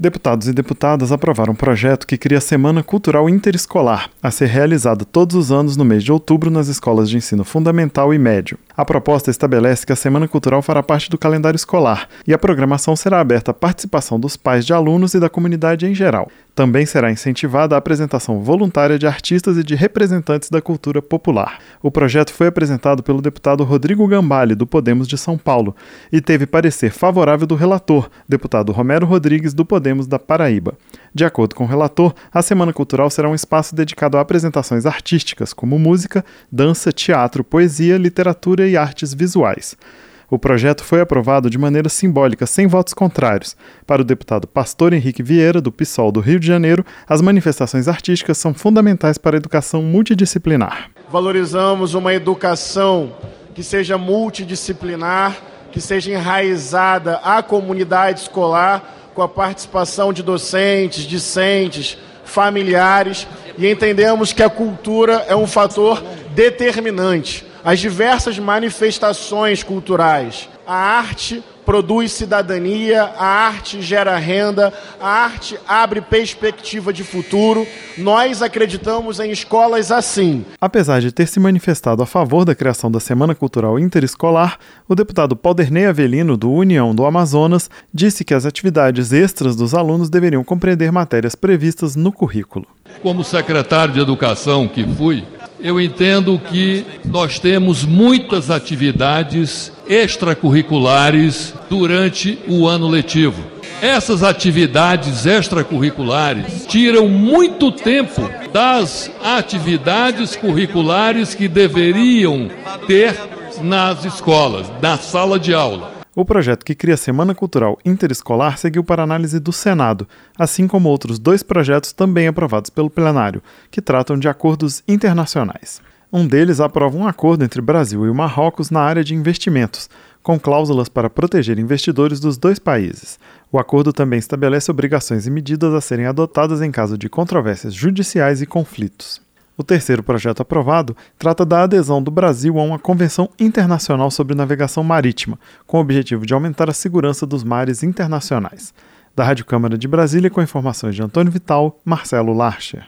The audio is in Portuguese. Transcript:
Deputados e deputadas aprovaram um projeto que cria a Semana Cultural Interescolar, a ser realizada todos os anos no mês de outubro nas escolas de ensino fundamental e médio. A proposta estabelece que a Semana Cultural fará parte do calendário escolar e a programação será aberta à participação dos pais de alunos e da comunidade em geral. Também será incentivada a apresentação voluntária de artistas e de representantes da cultura popular. O projeto foi apresentado pelo deputado Rodrigo Gambale, do Podemos de São Paulo, e teve parecer favorável do relator, deputado Romero Rodrigues, do Podemos da Paraíba. De acordo com o relator, a Semana Cultural será um espaço dedicado a apresentações artísticas, como música, dança, teatro, poesia, literatura e artes visuais. O projeto foi aprovado de maneira simbólica, sem votos contrários. Para o deputado Pastor Henrique Vieira, do PSOL do Rio de Janeiro, as manifestações artísticas são fundamentais para a educação multidisciplinar. Valorizamos uma educação que seja multidisciplinar, que seja enraizada à comunidade escolar, com a participação de docentes, discentes, familiares, e entendemos que a cultura é um fator determinante as diversas manifestações culturais. A arte produz cidadania, a arte gera renda, a arte abre perspectiva de futuro. Nós acreditamos em escolas assim. Apesar de ter se manifestado a favor da criação da Semana Cultural Interescolar, o deputado Pauderney Avelino, do União do Amazonas, disse que as atividades extras dos alunos deveriam compreender matérias previstas no currículo. Como secretário de Educação que fui, eu entendo que nós temos muitas atividades extracurriculares durante o ano letivo. Essas atividades extracurriculares tiram muito tempo das atividades curriculares que deveriam ter nas escolas, na sala de aula. O projeto que cria a Semana Cultural Interescolar seguiu para análise do Senado, assim como outros dois projetos também aprovados pelo plenário, que tratam de acordos internacionais. Um deles aprova um acordo entre Brasil e Marrocos na área de investimentos, com cláusulas para proteger investidores dos dois países. O acordo também estabelece obrigações e medidas a serem adotadas em caso de controvérsias judiciais e conflitos. O terceiro projeto aprovado trata da adesão do Brasil a uma Convenção Internacional sobre Navegação Marítima, com o objetivo de aumentar a segurança dos mares internacionais. Da Rádio Câmara de Brasília, com informações de Antônio Vital, Marcelo Larcher.